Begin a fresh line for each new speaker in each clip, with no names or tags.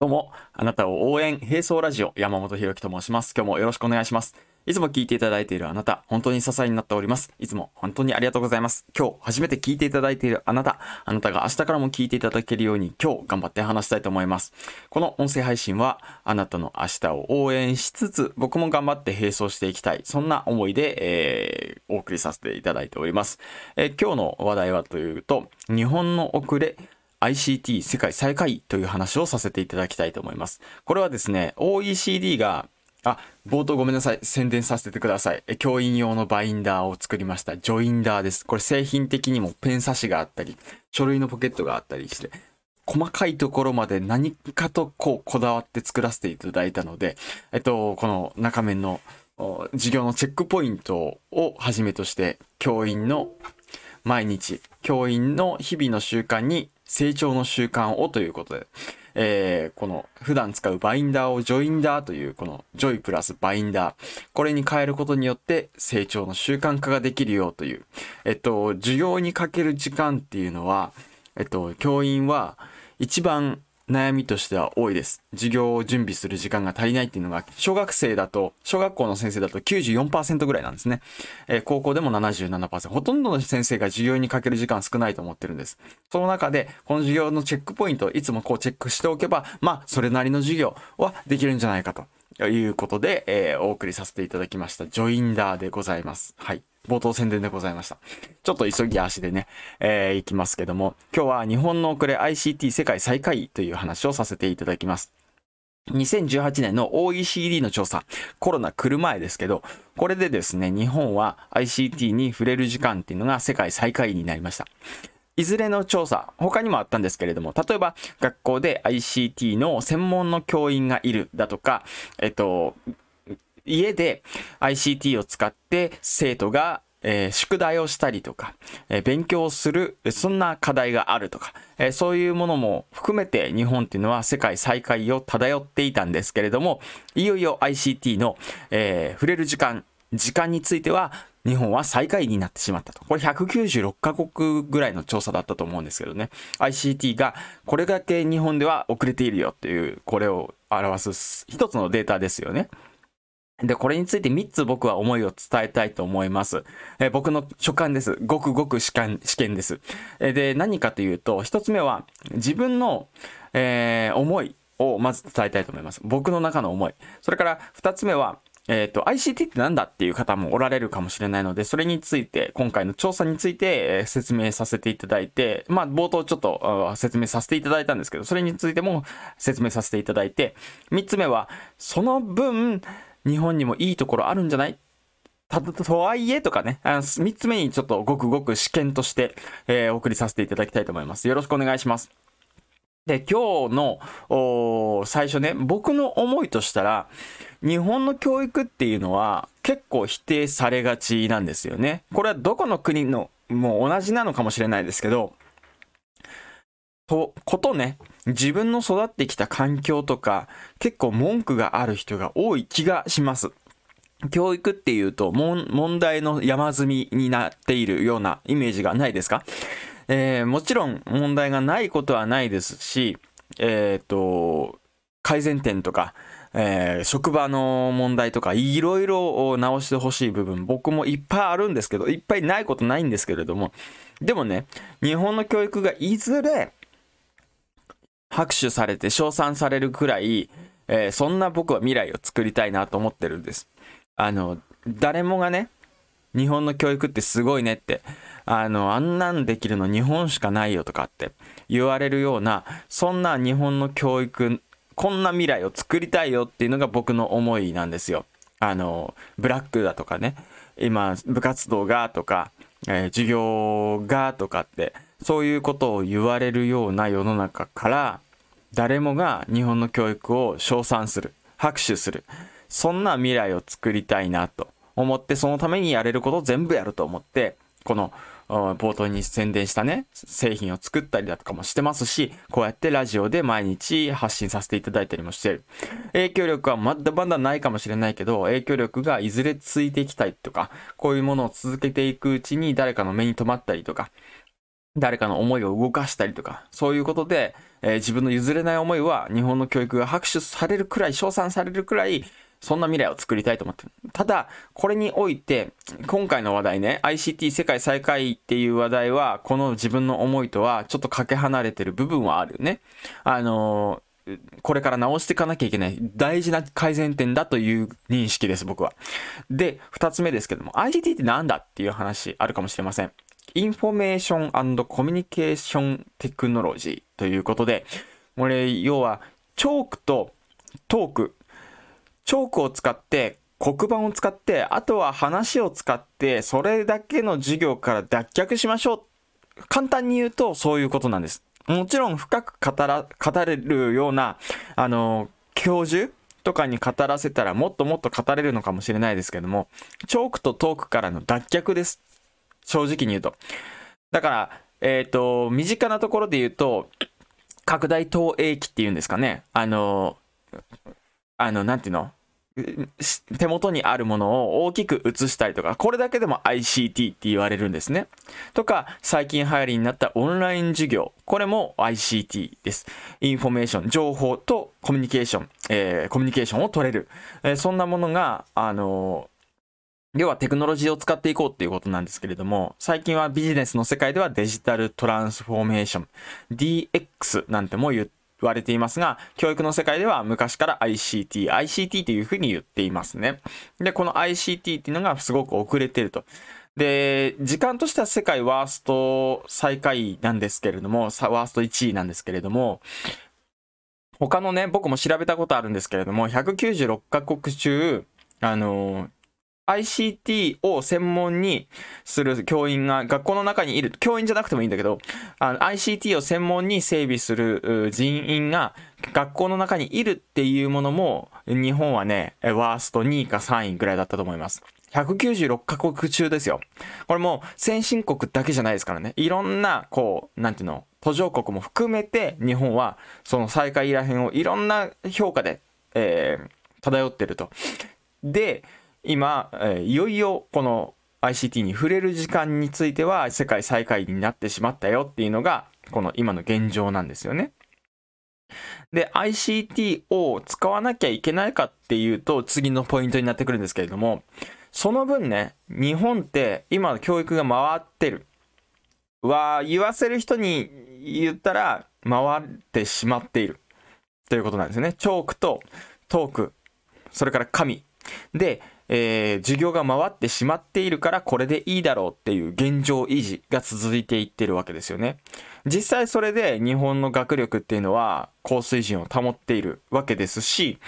どうも、あなたを応援、並走ラジオ、山本博樹と申します。今日もよろしくお願いします。いつも聞いていただいているあなた、本当に支えになっております。いつも本当にありがとうございます。今日初めて聞いていただいているあなた、あなたが明日からも聞いていただけるように今日頑張って話したいと思います。この音声配信はあなたの明日を応援しつつ、僕も頑張って並走していきたい。そんな思いで、えー、お送りさせていただいております。えー、今日の話題はというと、日本の遅れ、ICT 世界最下位という話をさせていただきたいと思います。これはですね、OECD があ、冒頭ごめんなさい。宣伝させてください。教員用のバインダーを作りました。ジョインダーです。これ製品的にもペン差しがあったり、書類のポケットがあったりして、細かいところまで何かとこうこだわって作らせていただいたので、えっと、この中面の授業のチェックポイントをはじめとして、教員の毎日、教員の日々の習慣に成長の習慣をということで、えー、この普段使うバインダーをジョインダーというこのジョイプラスバインダー、これに変えることによって成長の習慣化ができるよという、えっと、授業にかける時間っていうのは、えっと、教員は一番悩みとしては多いです。授業を準備する時間が足りないっていうのが、小学生だと、小学校の先生だと94%ぐらいなんですね。えー、高校でも77%。ほとんどの先生が授業にかける時間少ないと思ってるんです。その中で、この授業のチェックポイントいつもこうチェックしておけば、まあ、それなりの授業はできるんじゃないかと。いうことで、えー、お送りさせていただきました。ジョインダーでございます。はい。冒頭宣伝でございました。ちょっと急ぎ足でね、えー、いきますけども、今日は日本の遅れ ICT 世界最下位という話をさせていただきます。2018年の OECD の調査、コロナ来る前ですけど、これでですね、日本は ICT に触れる時間っていうのが世界最下位になりました。いずれの調査、他にもあったんですけれども、例えば学校で ICT の専門の教員がいるだとか、えっと、家で ICT を使って生徒がえー、宿題をしたりとか、えー、勉強する、そんな課題があるとか、えー、そういうものも含めて日本っていうのは世界最下位を漂っていたんですけれども、いよいよ ICT の、え触れる時間、時間については日本は最下位になってしまったと。これ196カ国ぐらいの調査だったと思うんですけどね。ICT がこれだけ日本では遅れているよっていう、これを表す一つのデータですよね。で、これについて3つ僕は思いを伝えたいと思います。えー、僕の所感です。ごくごく試験試験です。えー、で、何かというと、1つ目は自分の、えー、思いをまず伝えたいと思います。僕の中の思い。それから2つ目は、えっ、と、ICT って何だっていう方もおられるかもしれないので、それについて、今回の調査について、え説明させていただいて、まあ、冒頭ちょっと説明させていただいたんですけど、それについても説明させていただいて、3つ目は、その分、日本にもいいところあるんじゃない？たとはいえとかね、あの3つ目にちょっとごくごく試験として、えー、お送りさせていただきたいと思います。よろしくお願いします。で、今日の最初ね、僕の思いとしたら、日本の教育っていうのは結構否定されがちなんですよね。これはどこの国のもう同じなのかもしれないですけど、と、ことね、自分の育ってきた環境とか、結構文句がある人が多い気がします。教育っていうと、問題の山積みになっているようなイメージがないですか？えー、もちろん問題がないことはないですし、えっ、ー、と、改善点とか、えー、職場の問題とかいろいろ直してほしい部分僕もいっぱいあるんですけどいっぱいないことないんですけれどもでもね日本の教育がいずれ拍手されて称賛されるくらい、えー、そんな僕は未来を作りたいなと思ってるんです。あの、誰もがね、日本の教育ってすごいねって、あの、あんなんできるの日本しかないよとかって言われるような、そんな日本の教育、こんな未来を作りたいよっていうのが僕の思いなんですよ。あの、ブラックだとかね、今、部活動がとか、えー、授業がとかって、そういうことを言われるような世の中から誰もが日本の教育を称賛する拍手する。そんな未来を作りたいなと思ってそのためにやれることを全部やると思ってこの冒頭に宣伝したね製品を作ったりだとかもしてますしこうやってラジオで毎日発信させていただいたりもしてる。影響力はまだまだないかもしれないけど影響力がいずれついていきたいとかこういうものを続けていくうちに誰かの目に留まったりとか誰かの思いを動かしたりとか、そういうことで、えー、自分の譲れない思いは日本の教育が拍手されるくらい、称賛されるくらい、そんな未来を作りたいと思ってる。ただ、これにおいて、今回の話題ね、ICT 世界最下位っていう話題は、この自分の思いとはちょっとかけ離れてる部分はあるね。あのー、これから直していかなきゃいけない大事な改善点だという認識です、僕は。で、二つ目ですけども、ICT って何だっていう話あるかもしれません。Information Communication Technology ということで、これ、要は、チョークとトーク、チョークを使って、黒板を使って、あとは話を使って、それだけの授業から脱却しましょう。簡単に言うと、そういうことなんです。もちろん深く語ら、語れるような、あの、教授とかに語らせたらもっともっと語れるのかもしれないですけども、チョークとトークからの脱却です。正直に言うと。だから、えっ、ー、と、身近なところで言うと、拡大投影機っていうんですかね。あの、あの、なんていうの？手元にあるものを大きく映したりとか、これだけでも ICT って言われるんですね。とか、最近流行りになったオンライン授業。これも ICT です。インフォメーション、情報とコミュニケーション、えー、コミュニケーションを取れる。えー、そんなものが、あの要はテクノロジーを使っていこうっていうことなんですけれども、最近はビジネスの世界ではデジタルトランスフォーメーション、DX なんても言われていますが、教育の世界では昔から ICT、ICT というふうに言っていますね。で、この ICT っていうのがすごく遅れてると。で、時間としては世界ワースト最下位なんですけれども、ワースト1位なんですけれども、他のね、僕も調べたことあるんですけれども、196カ国中、あの ICT を専門にする教員が学校の中にいる。教員じゃなくてもいいんだけど、あの ICT を専門に整備する人員が学校の中にいるっていうものも、日本はね、ワースト2位か3位ぐらいだったと思います。196カ国中ですよ。これも先進国だけじゃないですからね。いろんな、こう、なんていうの、途上国も含めて日本はその最下位らへんをいろんな評価で、えー、漂ってると。で、今、え、いよいよこの ICT に触れる時間については世界最下位になってしまったよっていうのがこの今の現状なんですよね。で、ICT を使わなきゃいけないかっていうと次のポイントになってくるんですけれども、その分ね、日本って今の教育が回ってる。は言わせる人に言ったら回ってしまっている。ということなんですね。チョークとトーク、それから紙。で、えー、授業が回ってしまっているからこれでいいだろうっていう現状維持が続いていってるわけですよね。実際それで日本の学力っていうのは高水準を保っているわけですし、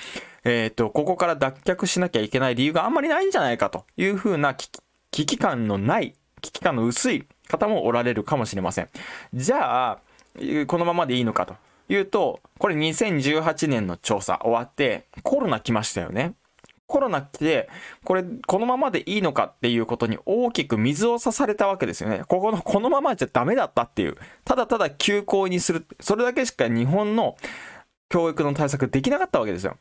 えっ、ー、と、ここから脱却しなきゃいけない理由があんまりないんじゃないかというふうな危機感のない、危機感の薄い方もおられるかもしれません。じゃあ、このままでいいのかというと、これ2018年の調査終わってコロナ来ましたよね。コロナ来て、これ、このままでいいのかっていうことに大きく水を差されたわけですよね。ここの、このままじゃダメだったっていう。ただただ休校にする。それだけしか日本の教育の対策できなかったわけですよ。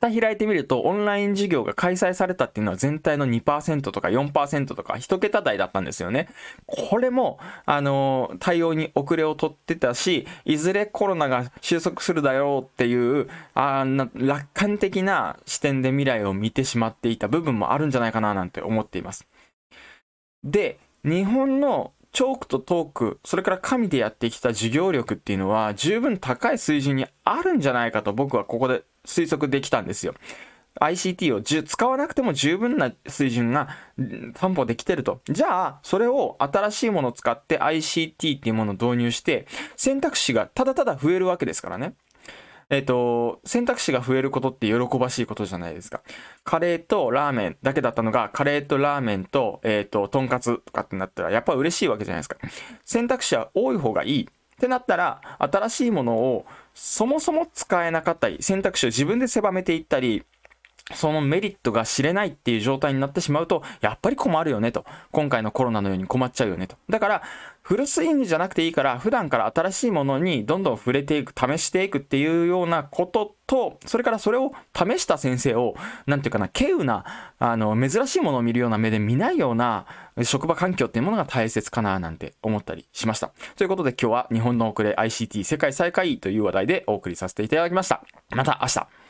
蓋開いてみると、オンライン授業が開催されたっていうのは全体の2%とか4%とか1桁台だったんですよね。これも、あの、対応に遅れを取ってたし、いずれコロナが収束するだろうっていう、あな楽観的な視点で未来を見てしまっていた部分もあるんじゃないかななんて思っています。で、日本のチョークとトーク、それから紙でやってきた授業力っていうのは十分高い水準にあるんじゃないかと僕はここで推測できたんですよ。ICT を使わなくても十分な水準が担保できてると。じゃあ、それを新しいものを使って ICT っていうものを導入して、選択肢がただただ増えるわけですからね。えっ、ー、と、選択肢が増えることって喜ばしいことじゃないですか。カレーとラーメンだけだったのが、カレーとラーメンと、えっ、ー、と、とんかつとかってなったら、やっぱ嬉しいわけじゃないですか。選択肢は多い方がいい。ってなったら、新しいものをそもそも使えなかったり、選択肢を自分で狭めていったり、そのメリットが知れないっていう状態になってしまうと、やっぱり困るよねと。今回のコロナのように困っちゃうよねと。だから、フルスイングじゃなくていいから、普段から新しいものにどんどん触れていく、試していくっていうようなことと、それからそれを試した先生を、なんていうかな、稀有な、あの、珍しいものを見るような目で見ないような職場環境っていうものが大切かななんて思ったりしました。ということで今日は日本の遅れ ICT 世界最下位という話題でお送りさせていただきました。また明日。